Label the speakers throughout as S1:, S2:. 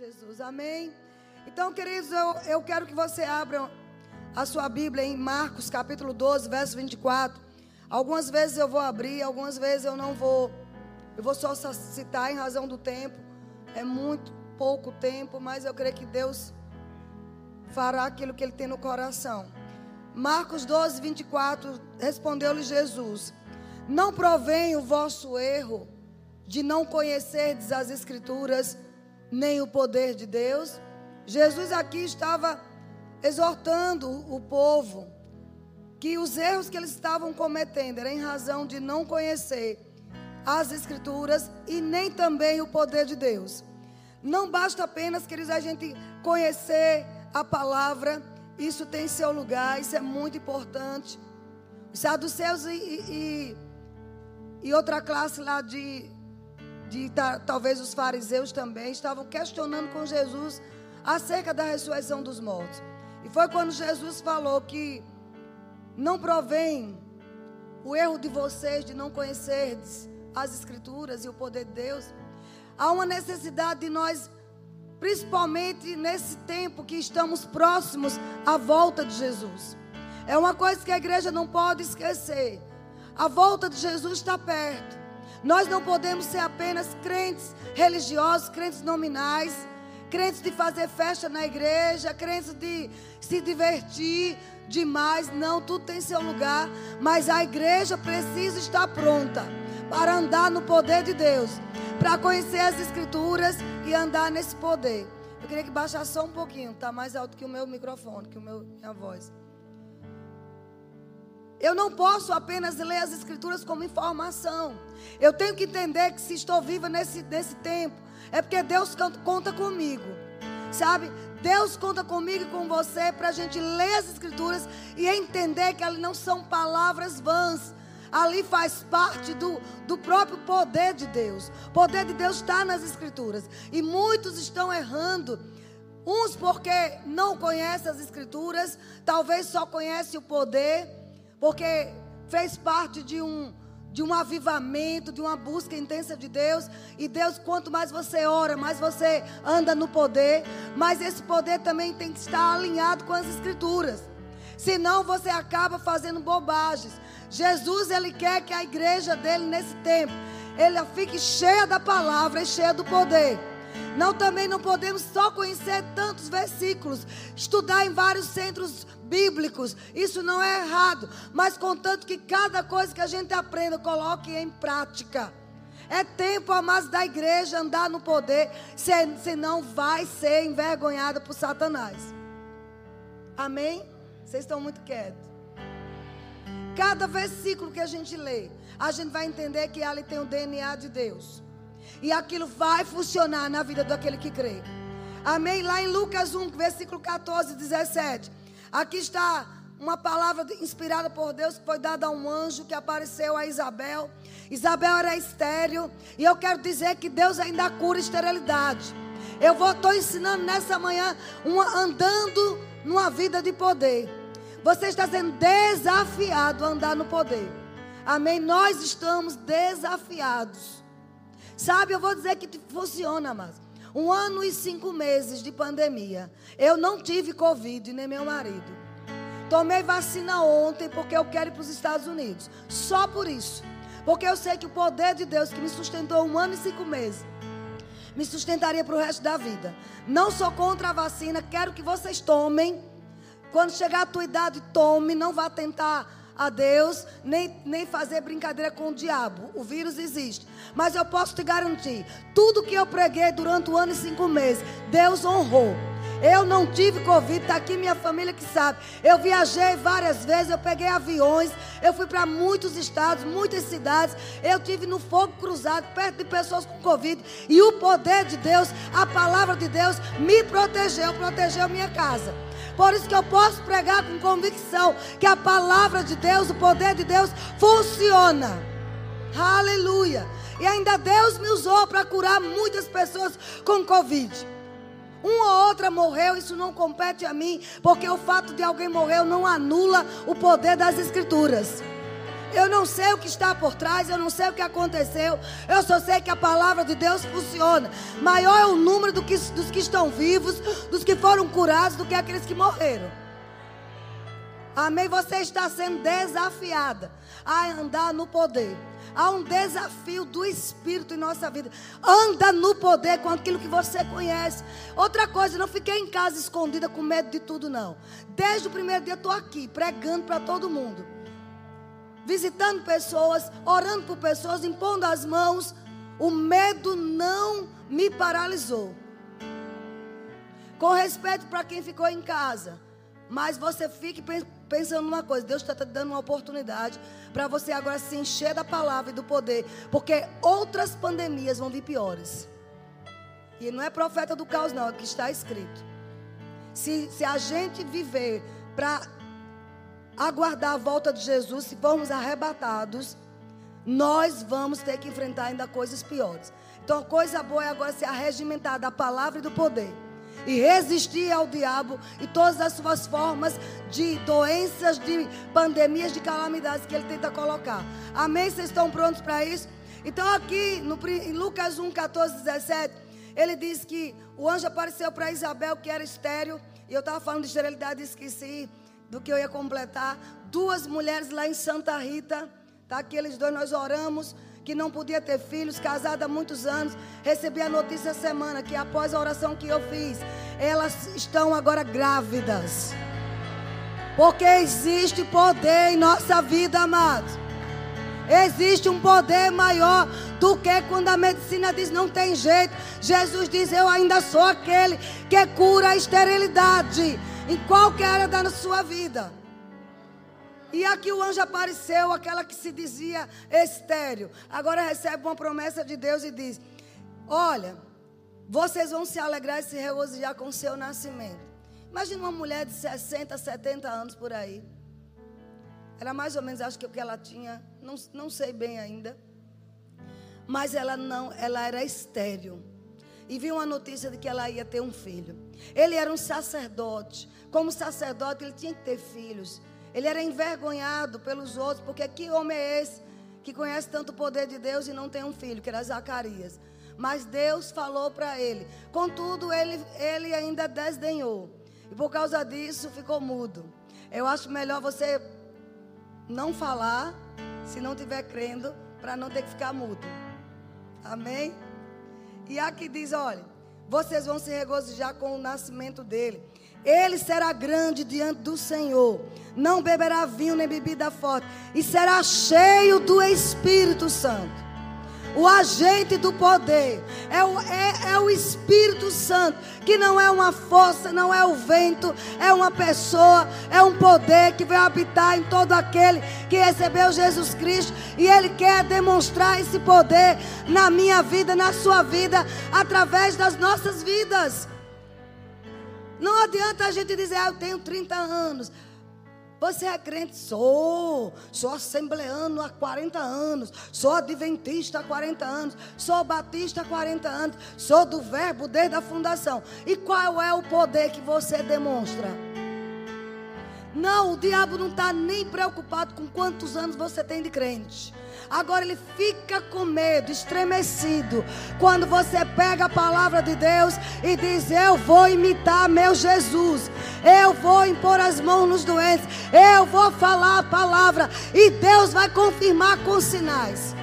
S1: Jesus. Amém. Então, queridos, eu, eu quero que você abra a sua Bíblia em Marcos capítulo 12, verso 24. Algumas vezes eu vou abrir, algumas vezes eu não vou. Eu vou só citar em razão do tempo. É muito pouco tempo, mas eu creio que Deus fará aquilo que ele tem no coração. Marcos 12, 24, respondeu-lhe Jesus: Não provém o vosso erro de não conhecerdes as Escrituras nem o poder de Deus. Jesus aqui estava exortando o povo que os erros que eles estavam cometendo eram em razão de não conhecer as Escrituras e nem também o poder de Deus. Não basta apenas, queridos, a gente conhecer a palavra, isso tem seu lugar, isso é muito importante. Os saduceus e, e, e outra classe lá de de talvez os fariseus também estavam questionando com Jesus acerca da ressurreição dos mortos. E foi quando Jesus falou que não provém o erro de vocês de não conhecerdes as escrituras e o poder de Deus. Há uma necessidade de nós, principalmente nesse tempo que estamos próximos à volta de Jesus. É uma coisa que a igreja não pode esquecer. A volta de Jesus está perto. Nós não podemos ser apenas crentes religiosos, crentes nominais, crentes de fazer festa na igreja, crentes de se divertir demais. Não, tudo tem seu lugar, mas a igreja precisa estar pronta para andar no poder de Deus, para conhecer as escrituras e andar nesse poder. Eu queria que baixasse só um pouquinho, tá mais alto que o meu microfone, que o meu minha voz. Eu não posso apenas ler as escrituras como informação. Eu tenho que entender que se estou viva nesse, nesse tempo, é porque Deus conta comigo. Sabe? Deus conta comigo e com você para a gente ler as escrituras e entender que ali não são palavras vãs. Ali faz parte do, do próprio poder de Deus. O poder de Deus está nas escrituras. E muitos estão errando. Uns porque não conhecem as escrituras, talvez só conhecem o poder porque fez parte de um de um avivamento, de uma busca intensa de Deus. E Deus, quanto mais você ora, mais você anda no poder. Mas esse poder também tem que estar alinhado com as Escrituras. Senão você acaba fazendo bobagens. Jesus, ele quer que a igreja dele, nesse tempo, ele fique cheia da palavra e cheia do poder. Não também não podemos só conhecer tantos versículos, estudar em vários centros bíblicos, isso não é errado, mas contanto que cada coisa que a gente aprenda, coloque em prática. É tempo, amados, da igreja andar no poder, senão vai ser envergonhada por Satanás. Amém? Vocês estão muito quietos. Cada versículo que a gente lê, a gente vai entender que ali tem o DNA de Deus. E aquilo vai funcionar na vida daquele que crê. Amém? Lá em Lucas 1, versículo 14, 17. Aqui está uma palavra inspirada por Deus que foi dada a um anjo que apareceu a Isabel. Isabel era estéreo. E eu quero dizer que Deus ainda cura esterilidade. Eu estou ensinando nessa manhã, uma, andando numa vida de poder. Você está sendo desafiado a andar no poder. Amém? Nós estamos desafiados. Sabe, eu vou dizer que funciona, mas um ano e cinco meses de pandemia. Eu não tive Covid, nem meu marido. Tomei vacina ontem porque eu quero ir para os Estados Unidos. Só por isso. Porque eu sei que o poder de Deus que me sustentou um ano e cinco meses me sustentaria para o resto da vida. Não sou contra a vacina, quero que vocês tomem. Quando chegar a tua idade, tome. Não vá tentar a Deus, nem, nem fazer brincadeira com o diabo. O vírus existe. Mas eu posso te garantir: tudo que eu preguei durante o ano e cinco meses, Deus honrou. Eu não tive Covid, está aqui minha família que sabe. Eu viajei várias vezes, eu peguei aviões, eu fui para muitos estados, muitas cidades. Eu tive no fogo cruzado, perto de pessoas com Covid. E o poder de Deus, a palavra de Deus, me protegeu, protegeu minha casa. Por isso que eu posso pregar com convicção que a palavra de Deus, o poder de Deus funciona. Aleluia. E ainda Deus me usou para curar muitas pessoas com Covid. Uma ou outra morreu, isso não compete a mim, porque o fato de alguém morrer não anula o poder das Escrituras. Eu não sei o que está por trás, eu não sei o que aconteceu. Eu só sei que a palavra de Deus funciona. Maior é o número do que, dos que estão vivos, dos que foram curados, do que aqueles que morreram. Amém? Você está sendo desafiada a andar no poder. Há um desafio do Espírito em nossa vida. Anda no poder com aquilo que você conhece. Outra coisa, não fiquei em casa escondida com medo de tudo, não. Desde o primeiro dia estou aqui, pregando para todo mundo. Visitando pessoas, orando por pessoas, impondo as mãos. O medo não me paralisou. Com respeito para quem ficou em casa. Mas você fique pensando numa coisa: Deus está te dando uma oportunidade para você agora se encher da palavra e do poder, porque outras pandemias vão vir piores. E não é profeta do caos, não, é o que está escrito. Se, se a gente viver para aguardar a volta de Jesus, se formos arrebatados, nós vamos ter que enfrentar ainda coisas piores. Então, a coisa boa é agora se arregimentar da palavra e do poder e resistir ao diabo e todas as suas formas de doenças, de pandemias, de calamidades que ele tenta colocar. Amém? Vocês estão prontos para isso? Então, aqui no, em Lucas 1, 14, 17, ele diz que o anjo apareceu para Isabel, que era estéreo, e eu estava falando de esterilidade e esqueci do que eu ia completar. Duas mulheres lá em Santa Rita, tá? Aqueles dois nós oramos que não podia ter filhos, casada há muitos anos. Recebi a notícia semana que após a oração que eu fiz, elas estão agora grávidas. Porque existe poder em nossa vida, amados. Existe um poder maior do que quando a medicina diz não tem jeito. Jesus diz: Eu ainda sou aquele que cura a esterilidade em qualquer área da sua vida. E aqui o anjo apareceu, aquela que se dizia estéreo. Agora recebe uma promessa de Deus e diz: Olha, vocês vão se alegrar e se regozijar com o seu nascimento. Imagina uma mulher de 60, 70 anos por aí. Era mais ou menos, acho que o que ela tinha, não, não sei bem ainda. Mas ela não, ela era estéreo. E viu uma notícia de que ela ia ter um filho. Ele era um sacerdote. Como sacerdote, ele tinha que ter filhos. Ele era envergonhado pelos outros, porque que homem é esse que conhece tanto o poder de Deus e não tem um filho, que era Zacarias? Mas Deus falou para ele. Contudo, ele, ele ainda desdenhou. E por causa disso ficou mudo. Eu acho melhor você não falar, se não estiver crendo, para não ter que ficar mudo. Amém? E aqui diz: olha, vocês vão se regozijar com o nascimento dele. Ele será grande diante do Senhor. Não beberá vinho nem bebida forte. E será cheio do Espírito Santo. O agente do poder é o, é, é o Espírito Santo, que não é uma força, não é o vento, é uma pessoa, é um poder que vai habitar em todo aquele que recebeu Jesus Cristo. E Ele quer demonstrar esse poder na minha vida, na sua vida, através das nossas vidas. Não adianta a gente dizer, ah, eu tenho 30 anos. Você é crente? Sou. Sou assembleano há 40 anos. Sou adventista há 40 anos. Sou batista há 40 anos. Sou do verbo desde a fundação. E qual é o poder que você demonstra? Não, o diabo não está nem preocupado com quantos anos você tem de crente. Agora ele fica com medo, estremecido, quando você pega a palavra de Deus e diz: Eu vou imitar meu Jesus, eu vou impor as mãos nos doentes, eu vou falar a palavra e Deus vai confirmar com sinais.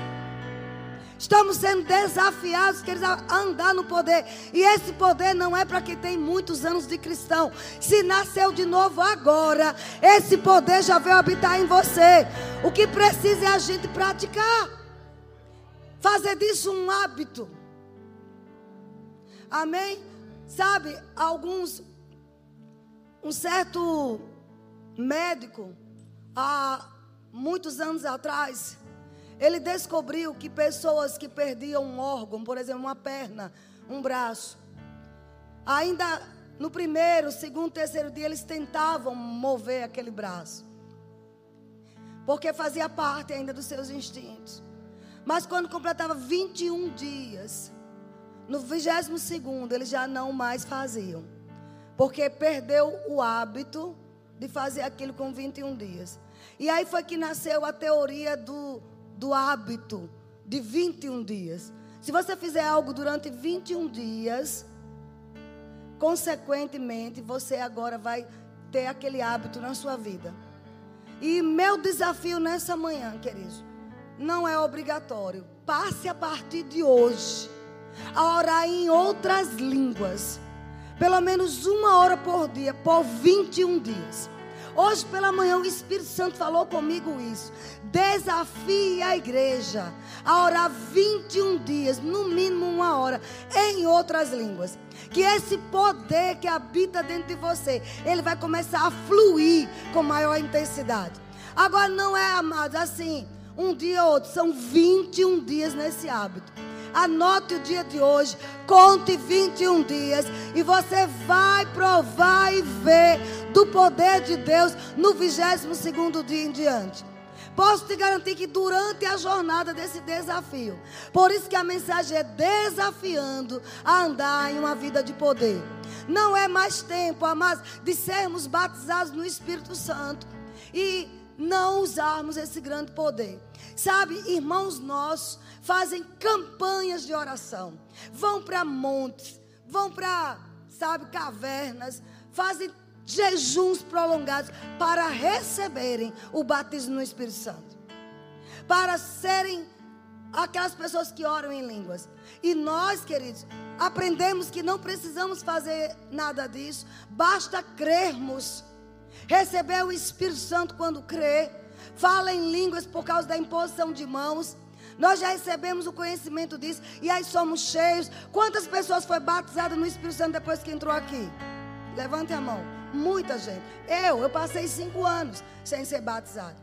S1: Estamos sendo desafiados, queridos, a andar no poder. E esse poder não é para quem tem muitos anos de cristão. Se nasceu de novo agora, esse poder já veio habitar em você. O que precisa é a gente praticar. Fazer disso um hábito. Amém? Sabe, alguns. Um certo médico, há muitos anos atrás, ele descobriu que pessoas que perdiam um órgão, por exemplo, uma perna, um braço, ainda no primeiro, segundo, terceiro dia, eles tentavam mover aquele braço. Porque fazia parte ainda dos seus instintos. Mas quando completava 21 dias, no 22 segundo, eles já não mais faziam. Porque perdeu o hábito de fazer aquilo com 21 dias. E aí foi que nasceu a teoria do, do hábito de 21 dias. Se você fizer algo durante 21 dias, consequentemente, você agora vai ter aquele hábito na sua vida. E meu desafio nessa manhã, querido, não é obrigatório. Passe a partir de hoje a orar em outras línguas. Pelo menos uma hora por dia, por 21 dias. Hoje pela manhã o Espírito Santo falou comigo isso. Desafie a igreja a orar 21 dias, no mínimo uma hora, em outras línguas. Que esse poder que habita dentro de você, ele vai começar a fluir com maior intensidade. Agora não é, amados, assim, um dia ou outro, são 21 dias nesse hábito. Anote o dia de hoje, conte 21 dias e você vai provar e ver do poder de Deus no 22 segundo dia em diante. Posso te garantir que durante a jornada desse desafio, por isso que a mensagem é desafiando a andar em uma vida de poder. Não é mais tempo, amados, de sermos batizados no Espírito Santo e não usarmos esse grande poder. Sabe, irmãos nossos fazem campanhas de oração, vão para montes, vão para, sabe, cavernas, fazem jejuns prolongados para receberem o batismo no Espírito Santo. Para serem aquelas pessoas que oram em línguas. E nós, queridos, aprendemos que não precisamos fazer nada disso, basta crermos. Receber o Espírito Santo quando crê, fala em línguas por causa da imposição de mãos. Nós já recebemos o conhecimento disso e aí somos cheios. Quantas pessoas foi batizadas no Espírito Santo depois que entrou aqui? Levante a mão. Muita gente. Eu, eu passei cinco anos sem ser batizado.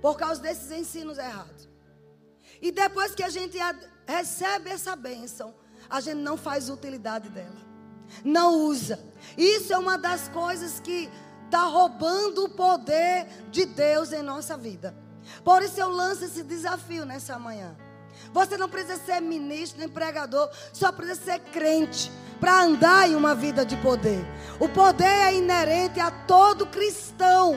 S1: Por causa desses ensinos errados. E depois que a gente recebe essa bênção, a gente não faz utilidade dela. Não usa. Isso é uma das coisas que está roubando o poder de Deus em nossa vida. Por isso eu lanço esse desafio nessa manhã. Você não precisa ser ministro nem pregador, só precisa ser crente para andar em uma vida de poder. O poder é inerente a todo cristão.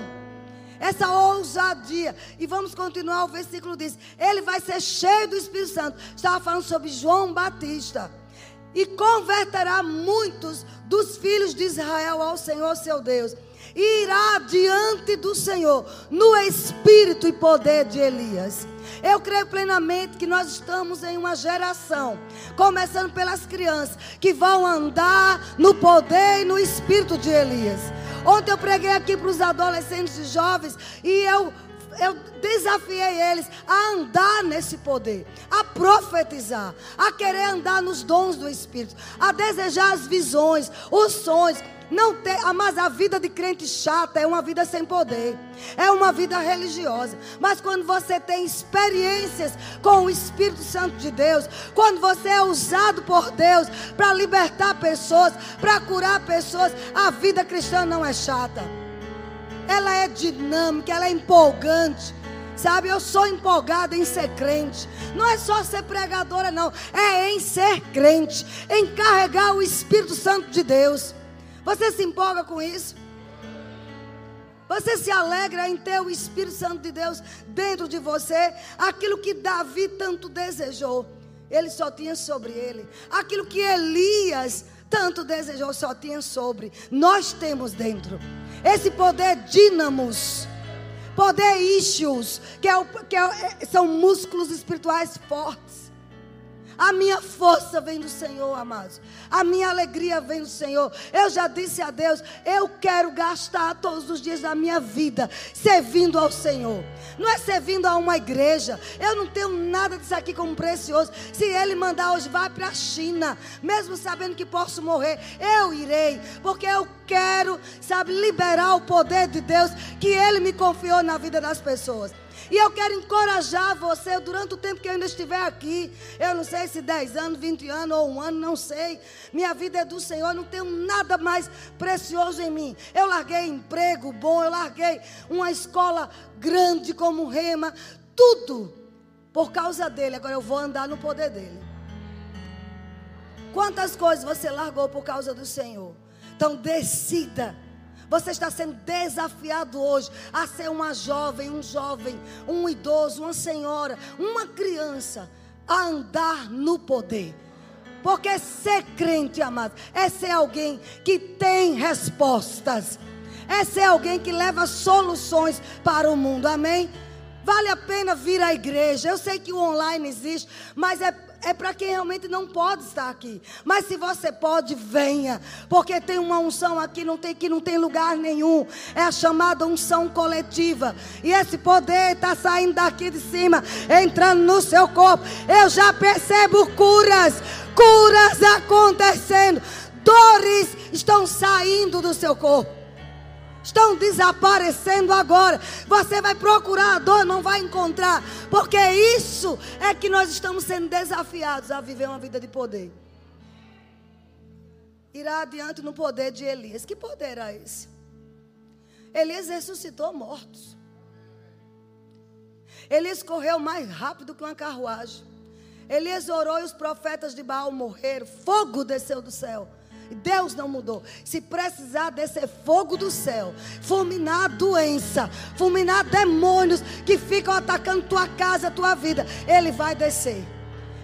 S1: Essa ousadia. E vamos continuar, o versículo diz: Ele vai ser cheio do Espírito Santo. Estava falando sobre João Batista. E converterá muitos dos filhos de Israel ao Senhor seu Deus irá diante do Senhor no espírito e poder de Elias. Eu creio plenamente que nós estamos em uma geração, começando pelas crianças, que vão andar no poder e no espírito de Elias. Ontem eu preguei aqui para os adolescentes e jovens e eu eu desafiei eles a andar nesse poder, a profetizar, a querer andar nos dons do Espírito, a desejar as visões, os sonhos. Não tem, ah, mas a vida de crente chata é uma vida sem poder. É uma vida religiosa. Mas quando você tem experiências com o Espírito Santo de Deus, quando você é usado por Deus para libertar pessoas, para curar pessoas, a vida cristã não é chata. Ela é dinâmica, ela é empolgante. Sabe, eu sou empolgada em ser crente. Não é só ser pregadora, não. É em ser crente. Em carregar o Espírito Santo de Deus. Você se empolga com isso? Você se alegra em ter o Espírito Santo de Deus dentro de você? Aquilo que Davi tanto desejou, ele só tinha sobre ele. Aquilo que Elias tanto desejou, só tinha sobre. Nós temos dentro. Esse poder dínamos. Poder issues, que, é o, que é, são músculos espirituais fortes. A minha força vem do Senhor, amados. A minha alegria vem do Senhor. Eu já disse a Deus: eu quero gastar todos os dias da minha vida servindo ao Senhor. Não é servindo a uma igreja. Eu não tenho nada disso aqui como precioso. Se Ele mandar hoje, vá para a China, mesmo sabendo que posso morrer, eu irei, porque eu quero, sabe, liberar o poder de Deus que Ele me confiou na vida das pessoas. E eu quero encorajar você durante o tempo que eu ainda estiver aqui. Eu não sei se 10 anos, 20 anos ou um ano, não sei. Minha vida é do Senhor, não tenho nada mais precioso em mim. Eu larguei emprego bom, eu larguei uma escola grande como Rema, tudo por causa dele. Agora eu vou andar no poder dele. Quantas coisas você largou por causa do Senhor? Então decida Você está sendo desafiado hoje a ser uma jovem, um jovem, um idoso, uma senhora, uma criança, a andar no poder. Porque ser crente, amado, é ser alguém que tem respostas. É ser alguém que leva soluções para o mundo. Amém? Vale a pena vir à igreja. Eu sei que o online existe, mas é é para quem realmente não pode estar aqui. Mas se você pode, venha, porque tem uma unção aqui não tem que não tem lugar nenhum. É a chamada unção coletiva. E esse poder está saindo daqui de cima, entrando no seu corpo. Eu já percebo curas, curas acontecendo. Dores estão saindo do seu corpo estão desaparecendo agora. Você vai procurar a dor, não vai encontrar, porque isso é que nós estamos sendo desafiados a viver uma vida de poder. Irá adiante no poder de Elias. Que poder era esse? Elias ressuscitou mortos. Elias correu mais rápido que uma carruagem. Elias orou e os profetas de Baal morreram. Fogo desceu do céu. Deus não mudou. Se precisar descer fogo do céu, fulminar a doença, fulminar demônios que ficam atacando tua casa, tua vida, Ele vai descer.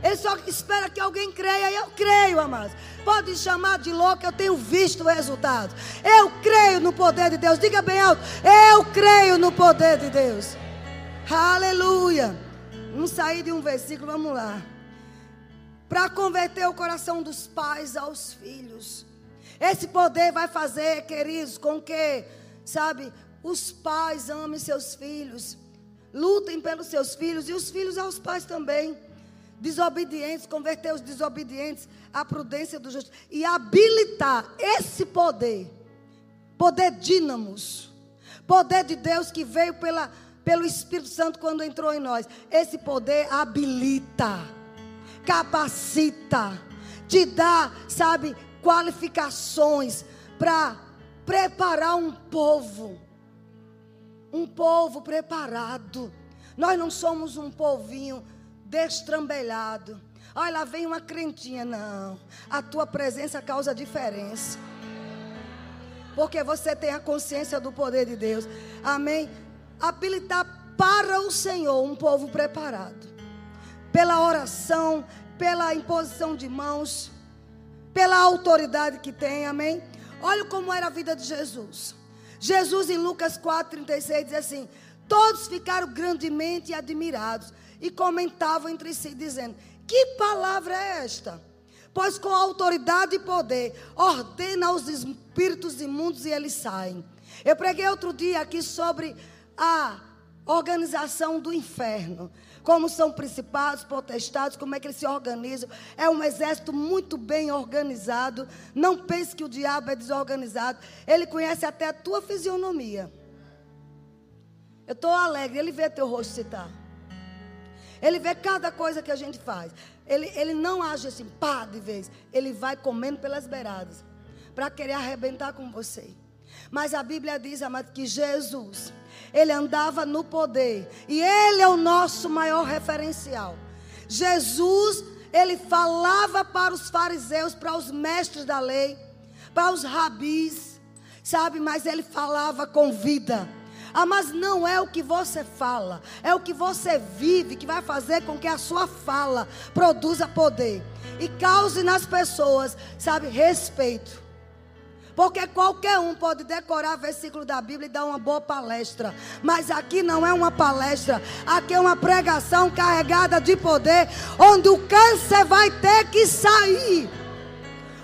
S1: Ele só espera que alguém creia e eu creio, amados. Pode chamar de louco, eu tenho visto o resultado. Eu creio no poder de Deus. Diga bem alto: Eu creio no poder de Deus. Aleluia. Vamos sair de um versículo, vamos lá para converter o coração dos pais aos filhos. Esse poder vai fazer, queridos, com que, sabe, os pais amem seus filhos, lutem pelos seus filhos e os filhos aos pais também. Desobedientes, converter os desobedientes à prudência do justo e habilitar esse poder, poder dínamos, poder de Deus que veio pela, pelo Espírito Santo quando entrou em nós. Esse poder habilita capacita, te dá, sabe, qualificações para preparar um povo. Um povo preparado. Nós não somos um povinho destrambelhado. Olha, lá vem uma crentinha. Não. A tua presença causa diferença. Porque você tem a consciência do poder de Deus. Amém? Habilitar para o Senhor um povo preparado pela oração, pela imposição de mãos, pela autoridade que tem, amém? Olha como era a vida de Jesus. Jesus em Lucas 4,36 diz assim: Todos ficaram grandemente admirados e comentavam entre si, dizendo: Que palavra é esta? Pois com autoridade e poder ordena aos espíritos imundos e eles saem. Eu preguei outro dia aqui sobre a organização do inferno como são principados, potestados, como é que eles se organizam. É um exército muito bem organizado. Não pense que o diabo é desorganizado. Ele conhece até a tua fisionomia. Eu estou alegre, ele vê teu rosto citar. Ele vê cada coisa que a gente faz. Ele, ele não age assim, pá, de vez. Ele vai comendo pelas beiradas. Para querer arrebentar com você. Mas a Bíblia diz, amado, que Jesus ele andava no poder. E ele é o nosso maior referencial. Jesus, ele falava para os fariseus, para os mestres da lei, para os rabis, sabe? Mas ele falava com vida. Ah, mas não é o que você fala, é o que você vive que vai fazer com que a sua fala produza poder e cause nas pessoas, sabe, respeito. Porque qualquer um pode decorar versículo da Bíblia e dar uma boa palestra. Mas aqui não é uma palestra. Aqui é uma pregação carregada de poder. Onde o câncer vai ter que sair.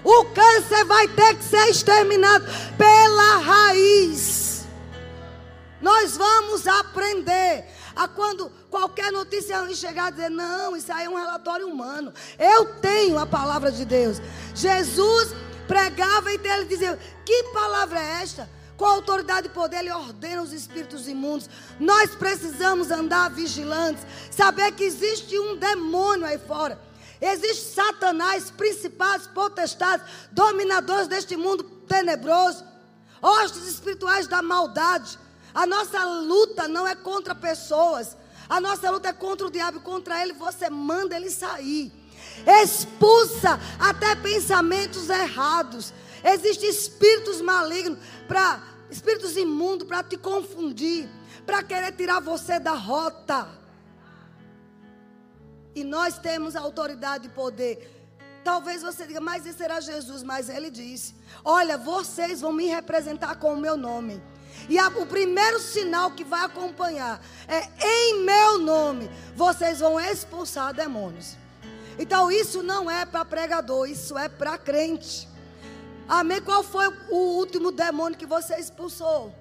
S1: O câncer vai ter que ser exterminado pela raiz. Nós vamos aprender a quando qualquer notícia chegar dizer: não, isso aí é um relatório humano. Eu tenho a palavra de Deus. Jesus pregava e ele dizia: Que palavra é esta? Com autoridade e poder, ele ordena os espíritos imundos. Nós precisamos andar vigilantes, saber que existe um demônio aí fora. Existe Satanás, principados, potestades, dominadores deste mundo tenebroso, hostes espirituais da maldade. A nossa luta não é contra pessoas, a nossa luta é contra o diabo, contra ele você manda ele sair expulsa até pensamentos errados. Existem espíritos malignos para espíritos imundos para te confundir, para querer tirar você da rota. E nós temos autoridade e poder. Talvez você diga, mas esse será Jesus. Mas ele disse: Olha, vocês vão me representar com o meu nome. E a, o primeiro sinal que vai acompanhar é em meu nome. Vocês vão expulsar demônios. Então isso não é para pregador, isso é para crente. Amém? Qual foi o último demônio que você expulsou?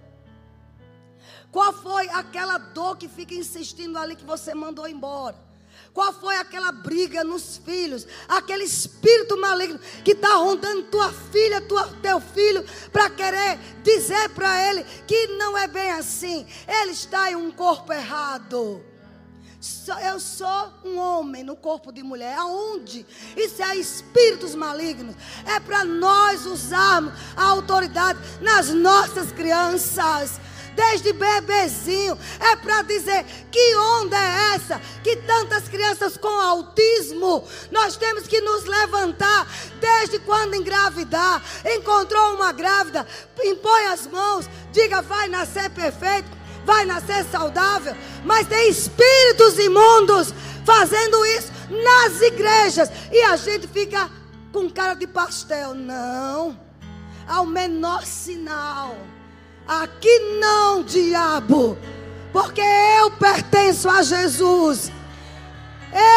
S1: Qual foi aquela dor que fica insistindo ali que você mandou embora? Qual foi aquela briga nos filhos? Aquele espírito maligno que está rondando tua filha, tua, teu filho, para querer dizer para ele que não é bem assim. Ele está em um corpo errado. Eu sou um homem no corpo de mulher. Aonde? Isso é espíritos malignos. É para nós usarmos a autoridade nas nossas crianças desde bebezinho. É para dizer que onda é essa? Que tantas crianças com autismo, nós temos que nos levantar desde quando engravidar. Encontrou uma grávida, impõe as mãos, diga vai nascer perfeito, vai nascer saudável. Mas tem espíritos imundos fazendo isso nas igrejas e a gente fica com cara de pastel. Não. Ao menor sinal Aqui não, diabo, porque eu pertenço a Jesus.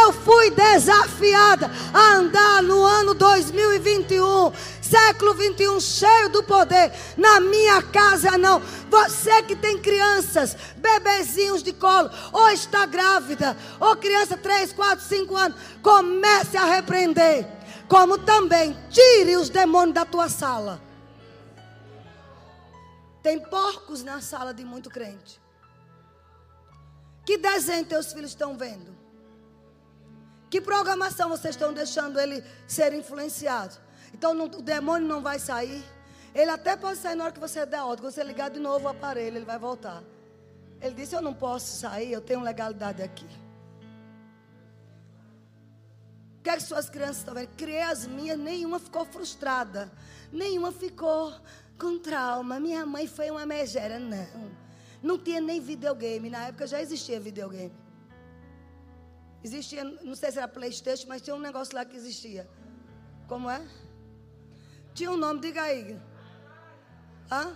S1: Eu fui desafiada a andar no ano 2021, século 21, cheio do poder. Na minha casa, não. Você que tem crianças, bebezinhos de colo, ou está grávida, ou criança 3, 4, 5 anos, comece a repreender. Como também tire os demônios da tua sala. Tem porcos na sala de muito crente. Que desenho teus filhos estão vendo? Que programação vocês estão deixando ele ser influenciado? Então não, o demônio não vai sair. Ele até pode sair na hora que você der ordem. Quando você ligar de novo o aparelho, ele vai voltar. Ele disse: Eu não posso sair, eu tenho legalidade aqui. O que é que suas crianças estão vendo? Criei as minhas, nenhuma ficou frustrada. Nenhuma ficou com trauma. Minha mãe foi uma megera. Não. Não tinha nem videogame. Na época já existia videogame. Existia, não sei se era Playstation, mas tinha um negócio lá que existia. Como é? Tinha um nome, diga aí. Hã?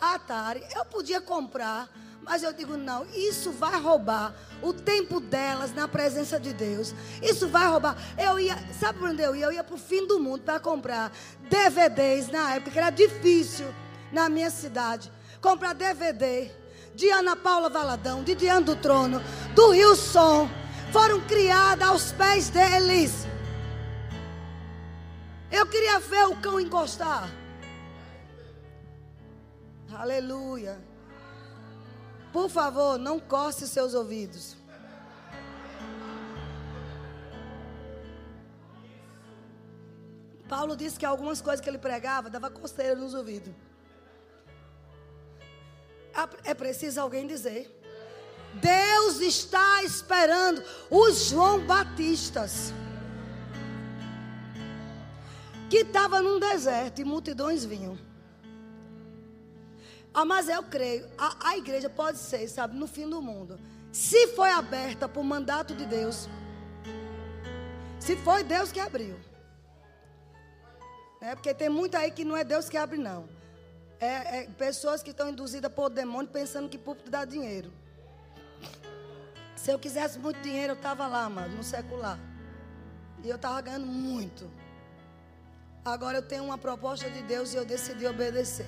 S1: Atari. Eu podia comprar, mas eu digo, não, isso vai roubar o tempo delas na presença de Deus. Isso vai roubar. Eu ia, sabe para onde eu ia? Eu ia para o fim do mundo para comprar DVDs na época, que era difícil na minha cidade. Comprar DVD de Ana Paula Valadão, de Diante do Trono, do Rio Som. Foram criadas aos pés deles. Eu queria ver o cão encostar. Aleluia. Por favor, não coce seus ouvidos. Paulo disse que algumas coisas que ele pregava dava coceira nos ouvidos. É preciso alguém dizer. Deus está esperando os João Batistas. Que estava num deserto e multidões vinham. Ah, mas eu creio, a, a igreja pode ser, sabe, no fim do mundo. Se foi aberta por mandato de Deus, se foi Deus que abriu. É, porque tem muito aí que não é Deus que abre, não. É, é pessoas que estão induzidas por demônio pensando que púlpito dá dinheiro. Se eu quisesse muito dinheiro, eu estava lá, mano, no secular. E eu estava ganhando muito. Agora eu tenho uma proposta de Deus e eu decidi obedecer.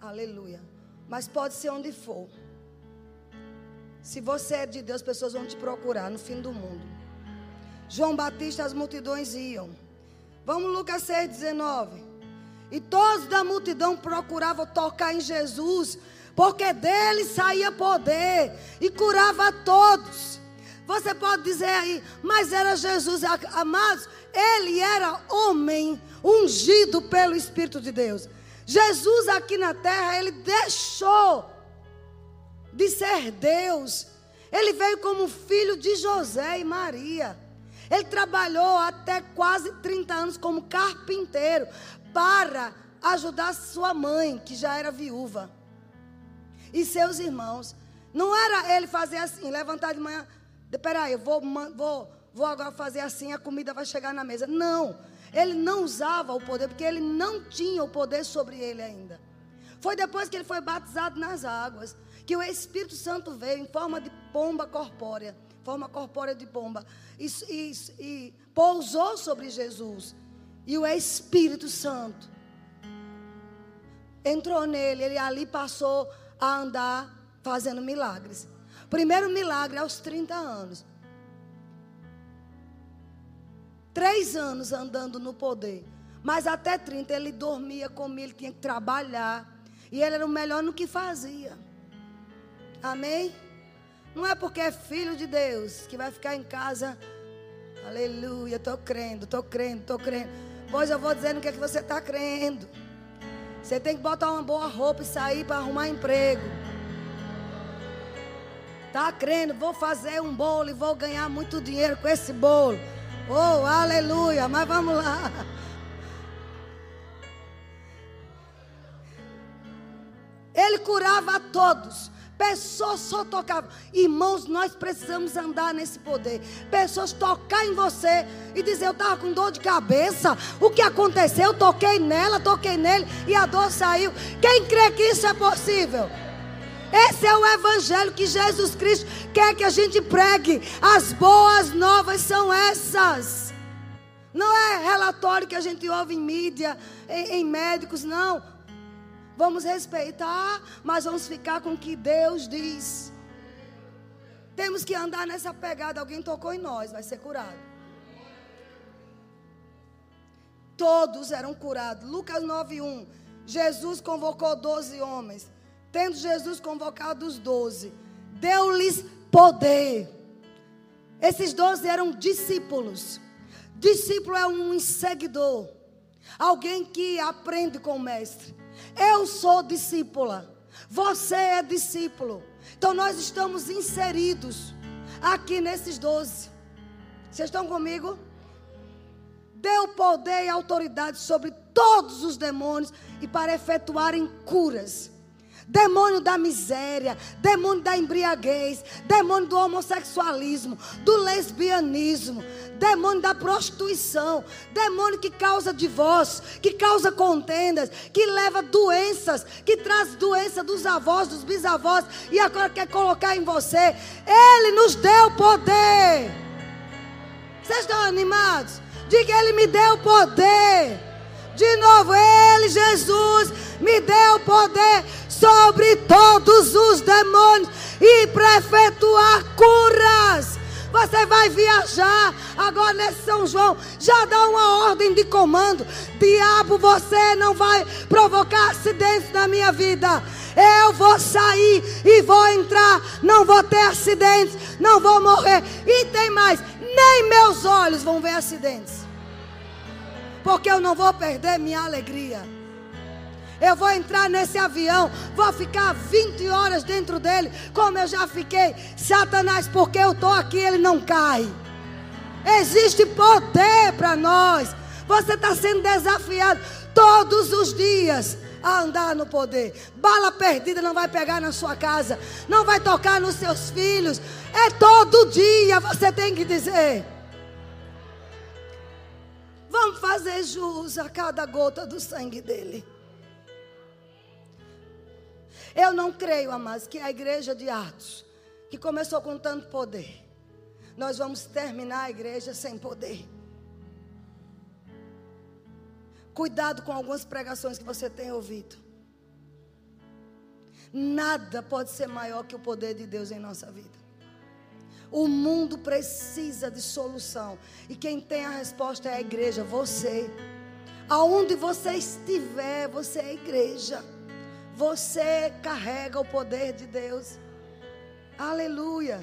S1: Aleluia. Mas pode ser onde for. Se você é de Deus, pessoas vão te procurar no fim do mundo. João Batista, as multidões iam. Vamos Lucas 6, 19. E todos da multidão procuravam tocar em Jesus, porque dele saía poder e curava todos. Você pode dizer aí, mas era Jesus, amados, ele era homem ungido pelo Espírito de Deus. Jesus aqui na terra, ele deixou de ser Deus. Ele veio como filho de José e Maria. Ele trabalhou até quase 30 anos como carpinteiro para ajudar sua mãe, que já era viúva, e seus irmãos. Não era ele fazer assim, levantar de manhã, peraí, eu vou, vou, vou agora fazer assim, a comida vai chegar na mesa. Não, ele não usava o poder, porque ele não tinha o poder sobre ele ainda. Foi depois que ele foi batizado nas águas, que o Espírito Santo veio em forma de pomba corpórea, forma corpórea de pomba, e, e, e pousou sobre Jesus. E o Espírito Santo entrou nele, ele ali passou a andar fazendo milagres. Primeiro milagre aos 30 anos. Três anos andando no poder. Mas até 30 ele dormia, comia, ele tinha que trabalhar. E ele era o melhor no que fazia. Amém? Não é porque é filho de Deus que vai ficar em casa. Aleluia, estou crendo, estou crendo, estou crendo. Pois eu vou dizendo o que, é que você está crendo. Você tem que botar uma boa roupa e sair para arrumar emprego. Tá crendo, vou fazer um bolo e vou ganhar muito dinheiro com esse bolo. Oh, aleluia, mas vamos lá. Ele curava a todos. Pessoas só tocavam. Irmãos, nós precisamos andar nesse poder. Pessoas tocar em você e dizer: Eu estava com dor de cabeça. O que aconteceu? Eu toquei nela, toquei nele e a dor saiu. Quem crê que isso é possível? Esse é o evangelho que Jesus Cristo quer que a gente pregue. As boas novas são essas. Não é relatório que a gente ouve em mídia, em, em médicos, não. Vamos respeitar, mas vamos ficar com o que Deus diz. Temos que andar nessa pegada. Alguém tocou em nós, vai ser curado. Todos eram curados. Lucas 9:1. Jesus convocou doze homens. Tendo Jesus convocado os doze, deu-lhes poder. Esses doze eram discípulos. Discípulo é um seguidor. Alguém que aprende com o mestre. Eu sou discípula. Você é discípulo. Então nós estamos inseridos aqui nesses doze. Vocês estão comigo? Deu poder e autoridade sobre todos os demônios e para efetuarem curas demônio da miséria, demônio da embriaguez, demônio do homossexualismo, do lesbianismo, demônio da prostituição, demônio que causa divórcio, que causa contendas, que leva doenças, que traz doença dos avós, dos bisavós e agora quer colocar em você. Ele nos deu poder. Vocês estão animados? Diga, Ele me deu poder. De novo, Ele, Jesus, me deu poder sobre todos os demônios e para efetuar curas. Você vai viajar agora nesse São João. Já dá uma ordem de comando. Diabo, você não vai provocar acidentes na minha vida. Eu vou sair e vou entrar. Não vou ter acidentes. Não vou morrer. E tem mais: nem meus olhos vão ver acidentes. Porque eu não vou perder minha alegria. Eu vou entrar nesse avião, vou ficar 20 horas dentro dele, como eu já fiquei. Satanás, porque eu estou aqui, ele não cai. Existe poder para nós. Você está sendo desafiado todos os dias a andar no poder. Bala perdida não vai pegar na sua casa, não vai tocar nos seus filhos. É todo dia, você tem que dizer. Vamos fazer jus a cada gota do sangue dele. Eu não creio, amados, que a igreja de Atos, que começou com tanto poder, nós vamos terminar a igreja sem poder. Cuidado com algumas pregações que você tem ouvido. Nada pode ser maior que o poder de Deus em nossa vida. O mundo precisa de solução. E quem tem a resposta é a igreja, você. Aonde você estiver, você é igreja. Você carrega o poder de Deus. Aleluia.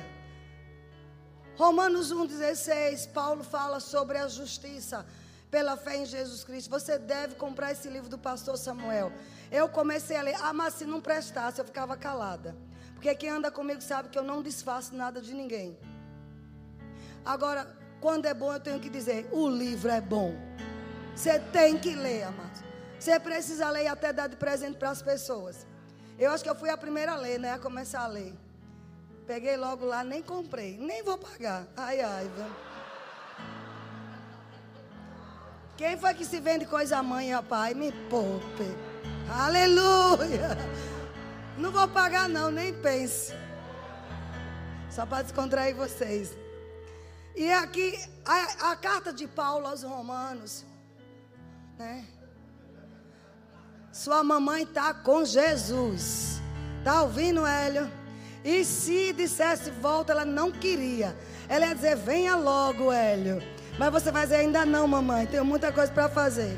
S1: Romanos 1,16, Paulo fala sobre a justiça pela fé em Jesus Cristo. Você deve comprar esse livro do pastor Samuel. Eu comecei a ler, ah, mas se não prestasse, eu ficava calada. Porque quem anda comigo sabe que eu não desfaço nada de ninguém. Agora, quando é bom, eu tenho que dizer: o livro é bom. Você tem que ler, amados. Você precisa ler e até dar de presente para as pessoas. Eu acho que eu fui a primeira a ler, né? A começar a ler. Peguei logo lá, nem comprei, nem vou pagar. Ai, ai? Quem foi que se vende coisa mãe, rapaz? Me poupe. Aleluia. Não vou pagar, não, nem pense. Só para descontrair vocês. E aqui, a, a carta de Paulo aos Romanos, né? Sua mamãe está com Jesus. Está ouvindo, Hélio? E se dissesse volta, ela não queria. Ela ia dizer: venha logo, Hélio. Mas você vai dizer: ainda não, mamãe. Tenho muita coisa para fazer.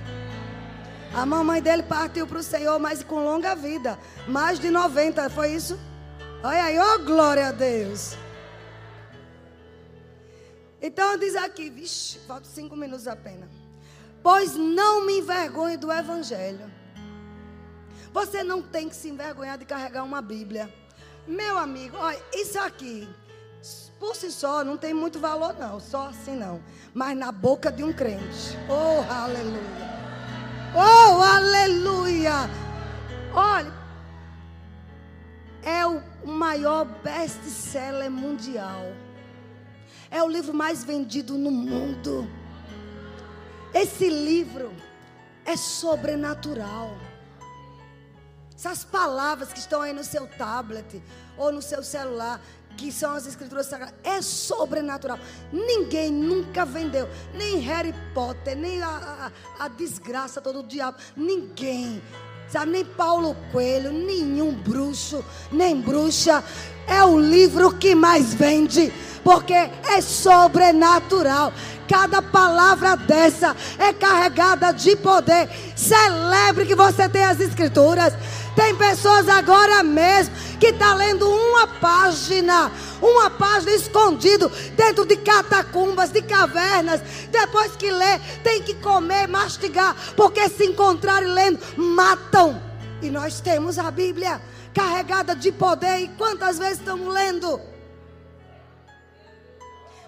S1: A mamãe dele partiu para o Senhor, mas com longa vida. Mais de 90, foi isso? Olha aí, oh glória a Deus. Então diz aqui, vixe, faltam cinco minutos apenas. Pois não me envergonhe do Evangelho. Você não tem que se envergonhar de carregar uma Bíblia. Meu amigo, olha, isso aqui, por si só, não tem muito valor, não. Só assim não. Mas na boca de um crente. Oh, aleluia. Oh, aleluia. Olha, é o maior best-seller mundial. É o livro mais vendido no mundo. Esse livro é sobrenatural. Essas palavras que estão aí no seu tablet ou no seu celular, que são as escrituras sagradas, é sobrenatural. Ninguém nunca vendeu, nem Harry Potter, nem a, a, a desgraça todo o diabo, ninguém. Sabe, nem Paulo Coelho, nenhum bruxo, nem bruxa. É o livro que mais vende porque é sobrenatural. Cada palavra dessa é carregada de poder. Celebre que você tem as escrituras. Tem pessoas agora mesmo que está lendo uma página, uma página escondido dentro de catacumbas, de cavernas. Depois que lê, tem que comer, mastigar, porque se encontrarem lendo, matam. E nós temos a Bíblia carregada de poder. E quantas vezes estamos lendo?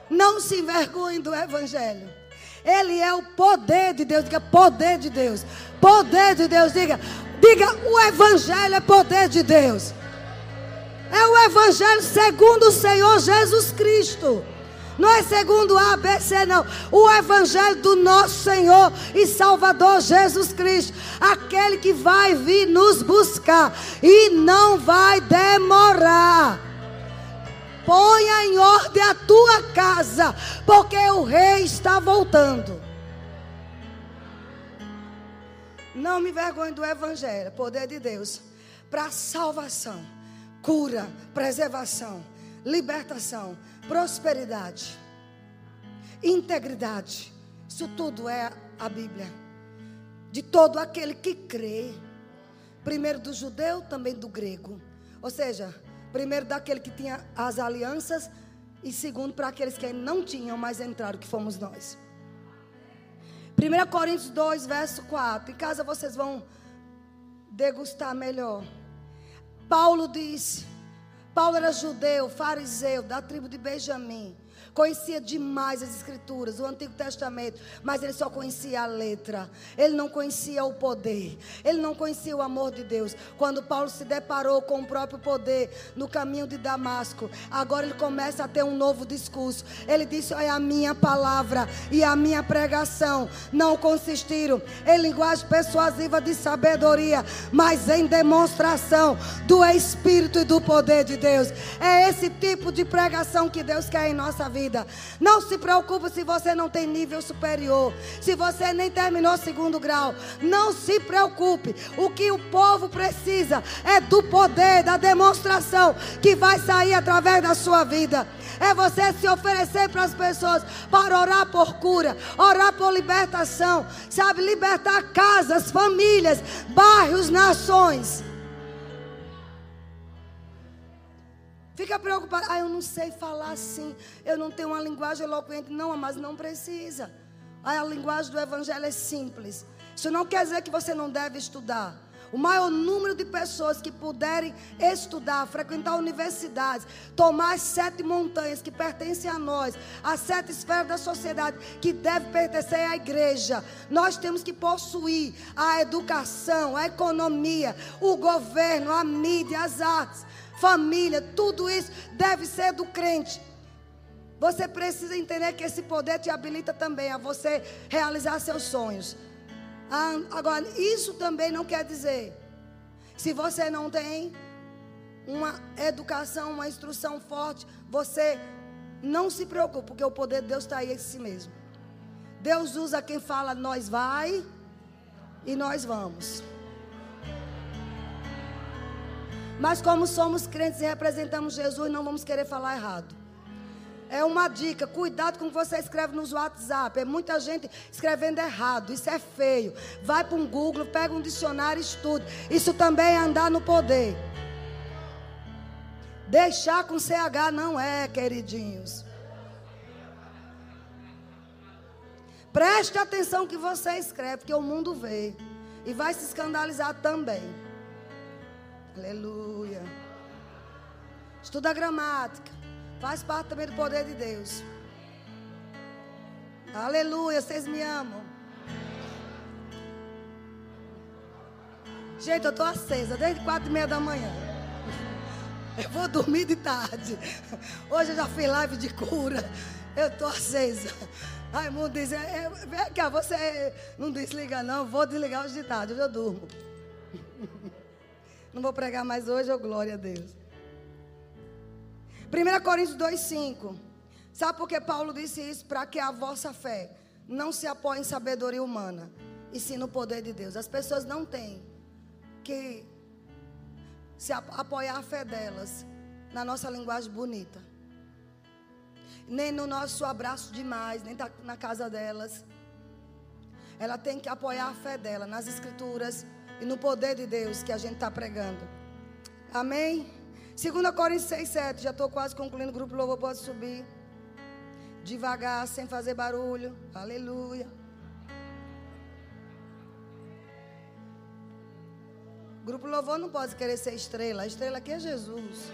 S1: Não se envergonhe do Evangelho. Ele é o poder de Deus. Diga poder de Deus. Poder de Deus. Diga, diga, o Evangelho é poder de Deus. É o Evangelho segundo o Senhor Jesus Cristo. Não é segundo A, B, C, não. O Evangelho do nosso Senhor e Salvador Jesus Cristo. Aquele que vai vir nos buscar. E não vai demorar. Ponha em ordem a tua casa, porque o rei está voltando. Não me vergonhe do evangelho, poder de Deus, para salvação, cura, preservação, libertação, prosperidade, integridade. Isso tudo é a Bíblia. De todo aquele que crê. Primeiro do judeu, também do grego. Ou seja, Primeiro, daquele que tinha as alianças. E segundo, para aqueles que não tinham, mas entraram, que fomos nós. 1 Coríntios 2, verso 4. Em casa vocês vão degustar melhor. Paulo diz: Paulo era judeu, fariseu, da tribo de Benjamim. Conhecia demais as Escrituras, o Antigo Testamento, mas ele só conhecia a letra. Ele não conhecia o poder. Ele não conhecia o amor de Deus. Quando Paulo se deparou com o próprio poder no caminho de Damasco, agora ele começa a ter um novo discurso. Ele disse: Olha, a minha palavra e a minha pregação não consistiram em linguagem persuasiva de sabedoria, mas em demonstração do Espírito e do poder de Deus. É esse tipo de pregação que Deus quer em nossa vida vida. Não se preocupe se você não tem nível superior, se você nem terminou segundo grau. Não se preocupe. O que o povo precisa é do poder, da demonstração que vai sair através da sua vida. É você se oferecer para as pessoas para orar por cura, orar por libertação, sabe? Libertar casas, famílias, bairros, nações. Fica preocupado. Ah, eu não sei falar assim. Eu não tenho uma linguagem eloquente. Não, mas não precisa. Ah, a linguagem do evangelho é simples. Isso não quer dizer que você não deve estudar. o maior número de pessoas que puderem estudar, frequentar universidades, tomar as sete montanhas que pertencem a nós, as sete esferas da sociedade que deve pertencer à igreja. Nós temos que possuir a educação, a economia, o governo, a mídia, as artes, família, tudo isso deve ser do crente. Você precisa entender que esse poder te habilita também a você realizar seus sonhos. Ah, agora, isso também não quer dizer, se você não tem uma educação, uma instrução forte, você não se preocupe, porque o poder de Deus está aí em si mesmo. Deus usa quem fala, nós vai e nós vamos. Mas como somos crentes e representamos Jesus, não vamos querer falar errado. É uma dica, cuidado com o que você escreve nos WhatsApp. É muita gente escrevendo errado. Isso é feio. Vai para um Google, pega um dicionário e estuda. Isso também é andar no poder. Deixar com CH não é, queridinhos. Preste atenção que você escreve, porque o mundo vê. E vai se escandalizar também. Aleluia. Estuda a gramática. Faz parte também do poder de Deus. Aleluia, vocês me amam. Gente, eu estou acesa desde quatro e meia da manhã. Eu vou dormir de tarde. Hoje eu já fiz live de cura. Eu estou acesa. Raimundo diz: é, é, vem cá, você não desliga, não. Vou desligar hoje de tarde, hoje eu durmo. Não vou pregar mais hoje, oh glória a Deus. 1 Coríntios 2,5. Sabe por que Paulo disse isso? Para que a vossa fé não se apoie em sabedoria humana, e sim no poder de Deus. As pessoas não têm que se apoiar a fé delas na nossa linguagem bonita, nem no nosso abraço demais, nem tá na casa delas. Ela tem que apoiar a fé dela nas escrituras e no poder de Deus que a gente está pregando. Amém? 2 Coríntios 6, 7. Já estou quase concluindo. O grupo louvor pode subir. Devagar, sem fazer barulho. Aleluia. Grupo louvor não pode querer ser estrela. A estrela aqui é Jesus.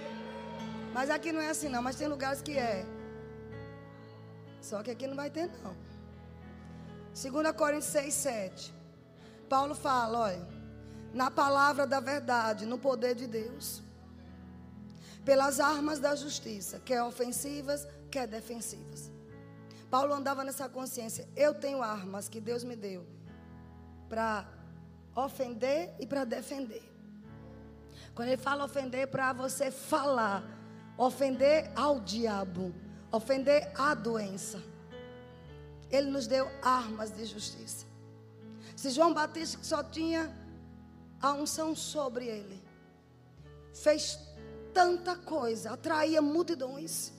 S1: Mas aqui não é assim não. Mas tem lugares que é. Só que aqui não vai ter não. 2 Coríntios 6, 7. Paulo fala, olha. Na palavra da verdade, no poder de Deus pelas armas da justiça, quer ofensivas, quer defensivas. Paulo andava nessa consciência. Eu tenho armas que Deus me deu para ofender e para defender. Quando ele fala ofender, é para você falar, ofender ao diabo, ofender à doença. Ele nos deu armas de justiça. Se João Batista, só tinha a unção sobre ele, fez tanta coisa, atraía multidões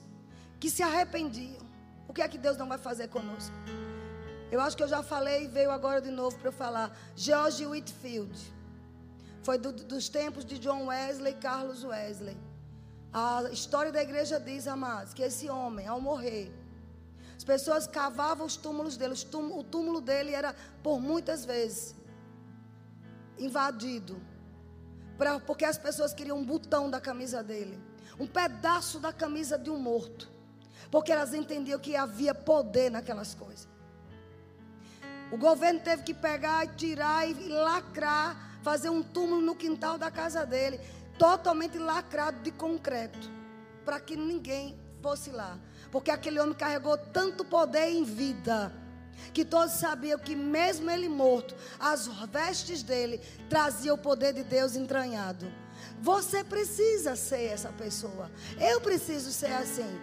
S1: que se arrependiam. O que é que Deus não vai fazer conosco? Eu acho que eu já falei e veio agora de novo para eu falar. George Whitfield. Foi do, dos tempos de John Wesley e Carlos Wesley. A história da igreja diz, amados, que esse homem, ao morrer, as pessoas cavavam os túmulos dele. o túmulo dele era, por muitas vezes, invadido pra, porque as pessoas queriam um botão da camisa dele, um pedaço da camisa de um morto, porque elas entendiam que havia poder naquelas coisas. O governo teve que pegar e tirar e lacrar, fazer um túmulo no quintal da casa dele, totalmente lacrado de concreto, para que ninguém fosse lá, porque aquele homem carregou tanto poder em vida que todos sabiam que mesmo ele morto, as vestes dele traziam o poder de Deus entranhado. Você precisa ser essa pessoa. Eu preciso ser assim.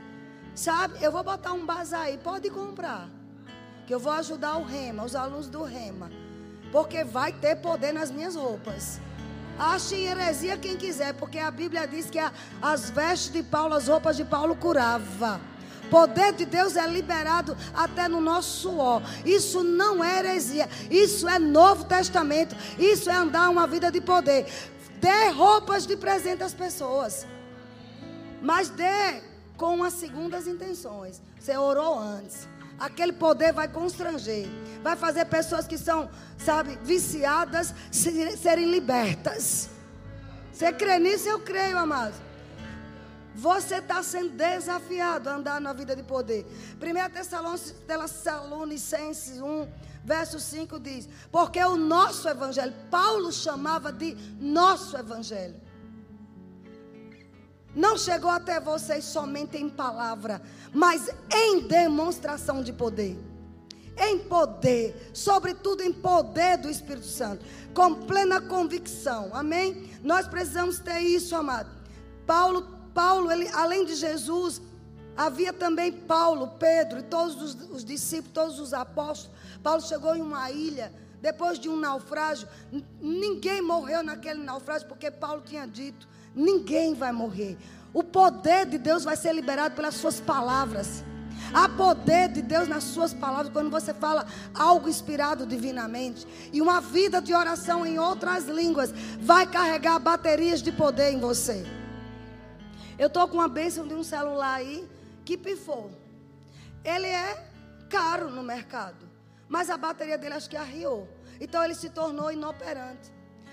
S1: Sabe? Eu vou botar um bazar aí, pode comprar. Que eu vou ajudar o Rema, os alunos do Rema. Porque vai ter poder nas minhas roupas. Ache heresia quem quiser, porque a Bíblia diz que as vestes de Paulo, as roupas de Paulo curava. Poder de Deus é liberado até no nosso suor. Isso não é heresia. Isso é Novo Testamento. Isso é andar uma vida de poder. Dê roupas de presente às pessoas. Mas dê com as segundas intenções. Você orou antes. aquele poder vai constranger. Vai fazer pessoas que são, sabe, viciadas serem libertas. Você crê nisso? Eu creio, amado. Você está sendo desafiado a andar na vida de poder. 1 Tessalonicenses 1, verso 5 diz: Porque o nosso evangelho, Paulo chamava de nosso evangelho, não chegou até vocês somente em palavra, mas em demonstração de poder. Em poder, sobretudo em poder do Espírito Santo, com plena convicção. Amém? Nós precisamos ter isso, amado. Paulo Paulo, ele, além de Jesus, havia também Paulo, Pedro e todos os, os discípulos, todos os apóstolos. Paulo chegou em uma ilha, depois de um naufrágio. Ninguém morreu naquele naufrágio, porque Paulo tinha dito: ninguém vai morrer. O poder de Deus vai ser liberado pelas suas palavras. Há poder de Deus nas suas palavras quando você fala algo inspirado divinamente. E uma vida de oração em outras línguas vai carregar baterias de poder em você. Eu estou com uma bênção de um celular aí que pifou. Ele é caro no mercado. Mas a bateria dele acho que arriou. Então ele se tornou inoperante.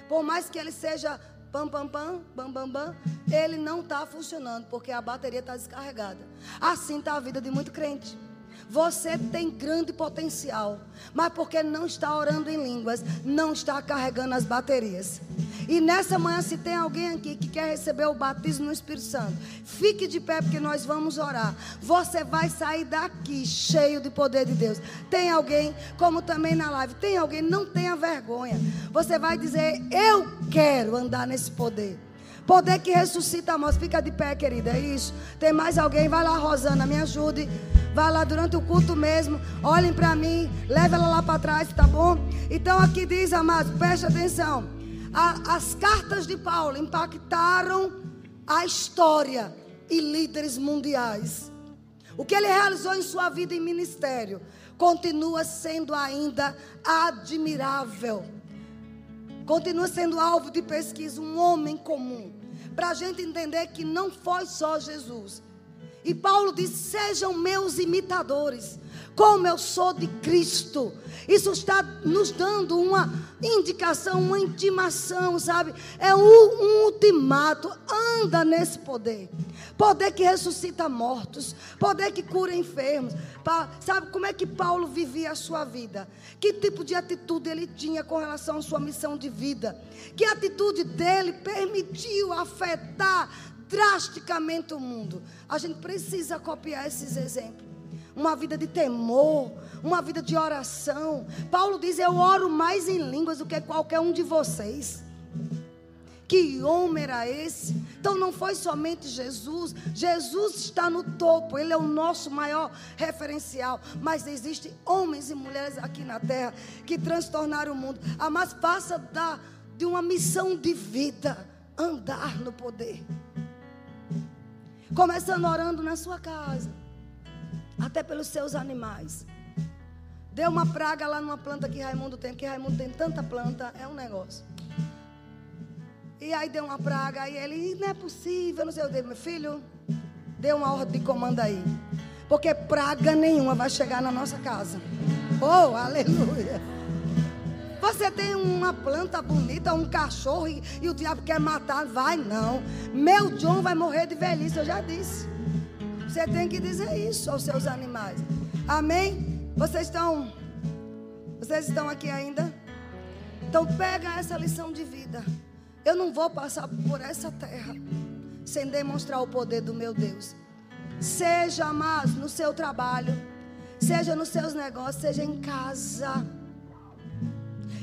S1: Por mais que ele seja pam pam pam, bam bam bam, ele não está funcionando porque a bateria está descarregada. Assim está a vida de muito crente. Você tem grande potencial, mas porque não está orando em línguas, não está carregando as baterias. E nessa manhã, se tem alguém aqui que quer receber o batismo no Espírito Santo, fique de pé porque nós vamos orar. Você vai sair daqui cheio de poder de Deus. Tem alguém, como também na live, tem alguém, não tenha vergonha. Você vai dizer: Eu quero andar nesse poder. Poder que ressuscita a morte. Fica de pé, querida. É isso. Tem mais alguém? Vai lá, Rosana, me ajude. Vai lá durante o culto mesmo. Olhem para mim. Leve ela lá para trás, tá bom? Então aqui diz, amados, preste atenção. A, as cartas de Paulo impactaram a história e líderes mundiais. O que ele realizou em sua vida em ministério continua sendo ainda admirável continua sendo alvo de pesquisa, um homem comum. Para a gente entender que não foi só Jesus. E Paulo diz: sejam meus imitadores, como eu sou de Cristo. Isso está nos dando uma indicação, uma intimação, sabe? É um, um ultimato. Anda nesse poder. Poder que ressuscita mortos. Poder que cura enfermos. Sabe como é que Paulo vivia a sua vida? Que tipo de atitude ele tinha com relação à sua missão de vida? Que atitude dele permitiu afetar drasticamente o mundo? A gente precisa copiar esses exemplos uma vida de temor, uma vida de oração. Paulo diz: Eu oro mais em línguas do que qualquer um de vocês. Que homem era esse? Então não foi somente Jesus. Jesus está no topo, ele é o nosso maior referencial. Mas existem homens e mulheres aqui na terra que transtornaram o mundo. A mais passa da, de uma missão de vida andar no poder. Começando orando na sua casa até pelos seus animais. Deu uma praga lá numa planta que Raimundo tem, porque Raimundo tem tanta planta, é um negócio. E aí deu uma praga, aí ele, não é possível, não sei o que, meu filho, deu uma ordem de comando aí. Porque praga nenhuma vai chegar na nossa casa. Oh, aleluia. Você tem uma planta bonita, um cachorro e, e o diabo quer matar, vai não. Meu John vai morrer de velhice, eu já disse. Você tem que dizer isso aos seus animais. Amém? Vocês estão Vocês estão aqui ainda? Então pega essa lição de vida. Eu não vou passar por essa terra sem demonstrar o poder do meu Deus. Seja mais no seu trabalho, seja nos seus negócios, seja em casa.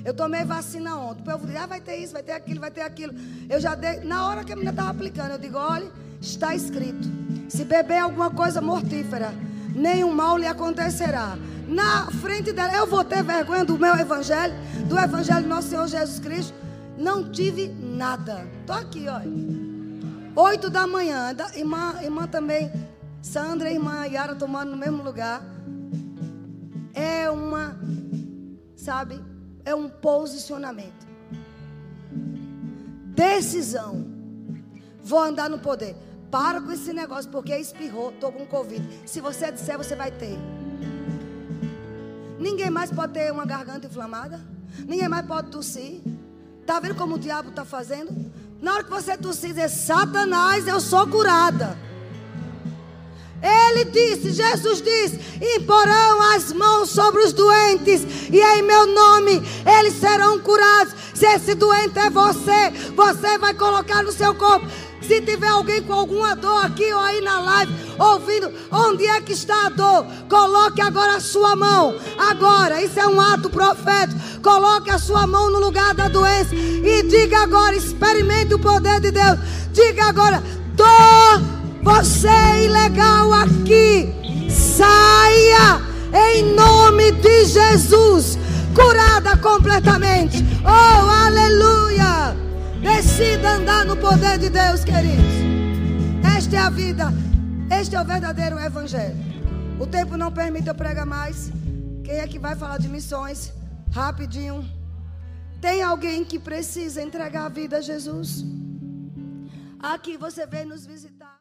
S1: Eu tomei vacina ontem. O povo diz, ah, vai ter isso, vai ter aquilo, vai ter aquilo. Eu já dei, na hora que a menina estava aplicando, eu digo, olha, está escrito. Se beber alguma coisa mortífera, nenhum mal lhe acontecerá. Na frente dela, eu vou ter vergonha do meu evangelho, do evangelho do nosso Senhor Jesus Cristo. Não tive nada. Estou aqui, olha. Oito da manhã, irmã, irmã também, Sandra e irmã Yara tomando no mesmo lugar. É uma, sabe, é um posicionamento. Decisão. Vou andar no poder. Para com esse negócio, porque espirrou, estou com Covid. Se você disser, você vai ter. Ninguém mais pode ter uma garganta inflamada. Ninguém mais pode tossir. Tá vendo como o diabo está fazendo? Na hora que você tossir, dizer, Satanás, eu sou curada. Ele disse, Jesus disse: imporão as mãos sobre os doentes, e em meu nome eles serão curados. Se esse doente é você, você vai colocar no seu corpo. Se tiver alguém com alguma dor aqui ou aí na live, ouvindo, onde é que está a dor? Coloque agora a sua mão. Agora, isso é um ato profético. Coloque a sua mão no lugar da doença e diga agora: experimente o poder de Deus. Diga agora: dor você é ilegal aqui. Saia em nome de Jesus. Curada completamente. Oh, aleluia. Decida andar no poder de Deus, queridos. Esta é a vida. Este é o verdadeiro evangelho. O tempo não permite eu pregar mais. Quem é que vai falar de missões? Rapidinho. Tem alguém que precisa entregar a vida a Jesus? Aqui você vem nos visitar.